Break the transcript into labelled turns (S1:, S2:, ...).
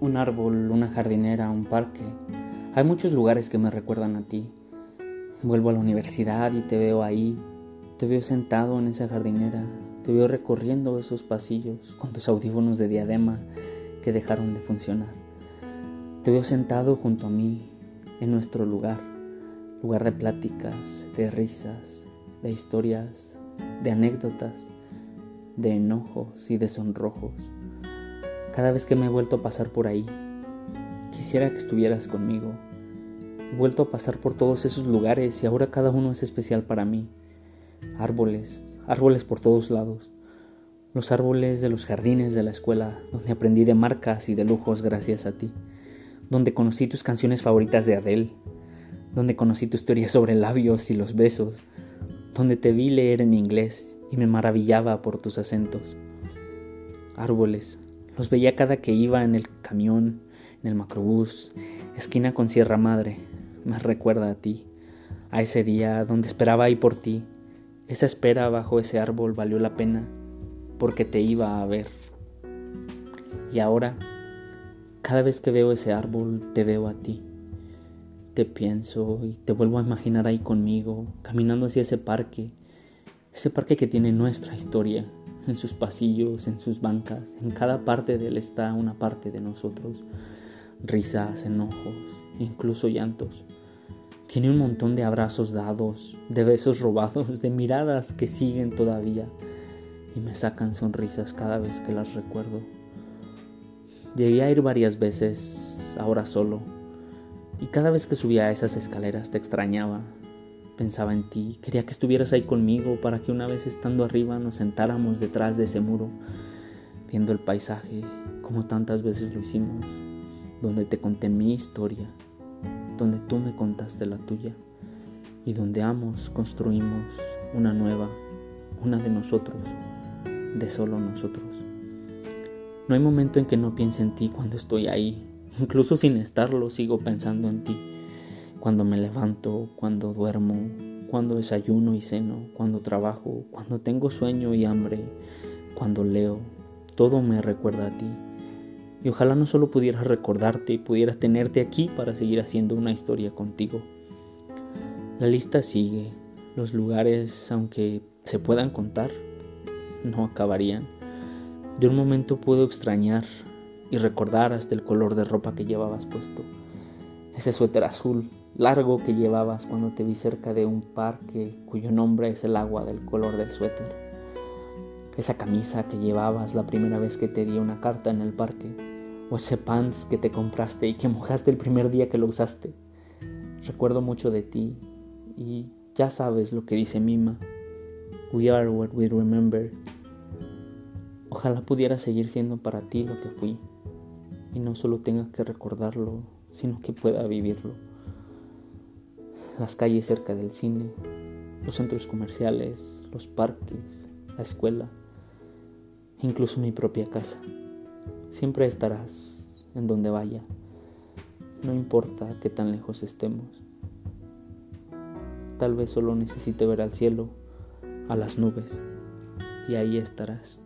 S1: un árbol, una jardinera, un parque. Hay muchos lugares que me recuerdan a ti. Vuelvo a la universidad y te veo ahí, te veo sentado en esa jardinera, te veo recorriendo esos pasillos con tus audífonos de diadema que dejaron de funcionar. Te veo sentado junto a mí en nuestro lugar, lugar de pláticas, de risas, de historias, de anécdotas, de enojos y de sonrojos. Cada vez que me he vuelto a pasar por ahí, quisiera que estuvieras conmigo. He vuelto a pasar por todos esos lugares y ahora cada uno es especial para mí. Árboles, árboles por todos lados. Los árboles de los jardines de la escuela, donde aprendí de marcas y de lujos gracias a ti. Donde conocí tus canciones favoritas de Adele. Donde conocí tus teorías sobre labios y los besos. Donde te vi leer en inglés y me maravillaba por tus acentos. Árboles, los veía cada que iba en el camión, en el macrobús, esquina con Sierra Madre. Me recuerda a ti, a ese día donde esperaba ahí por ti. Esa espera bajo ese árbol valió la pena porque te iba a ver. Y ahora, cada vez que veo ese árbol, te veo a ti. Te pienso y te vuelvo a imaginar ahí conmigo, caminando hacia ese parque, ese parque que tiene nuestra historia, en sus pasillos, en sus bancas, en cada parte de él está una parte de nosotros. Risas, enojos, incluso llantos. Tiene un montón de abrazos dados, de besos robados, de miradas que siguen todavía y me sacan sonrisas cada vez que las recuerdo. Llegué a ir varias veces, ahora solo, y cada vez que subía a esas escaleras te extrañaba, Pensaba en ti, quería que estuvieras ahí conmigo para que una vez estando arriba nos sentáramos detrás de ese muro, viendo el paisaje como tantas veces lo hicimos, donde te conté mi historia, donde tú me contaste la tuya y donde ambos construimos una nueva, una de nosotros, de solo nosotros. No hay momento en que no piense en ti cuando estoy ahí, incluso sin estarlo sigo pensando en ti cuando me levanto, cuando duermo, cuando desayuno y ceno, cuando trabajo, cuando tengo sueño y hambre, cuando leo, todo me recuerda a ti. Y ojalá no solo pudiera recordarte y pudiera tenerte aquí para seguir haciendo una historia contigo. La lista sigue, los lugares, aunque se puedan contar, no acabarían. De un momento puedo extrañar y recordar hasta el color de ropa que llevabas puesto. Ese suéter azul largo que llevabas cuando te vi cerca de un parque cuyo nombre es el agua del color del suéter. Esa camisa que llevabas la primera vez que te di una carta en el parque. O ese pants que te compraste y que mojaste el primer día que lo usaste. Recuerdo mucho de ti y ya sabes lo que dice Mima. We are what we remember. Ojalá pudiera seguir siendo para ti lo que fui y no solo tenga que recordarlo, sino que pueda vivirlo las calles cerca del cine, los centros comerciales, los parques, la escuela, incluso mi propia casa. Siempre estarás en donde vaya, no importa qué tan lejos estemos. Tal vez solo necesite ver al cielo, a las nubes, y ahí estarás.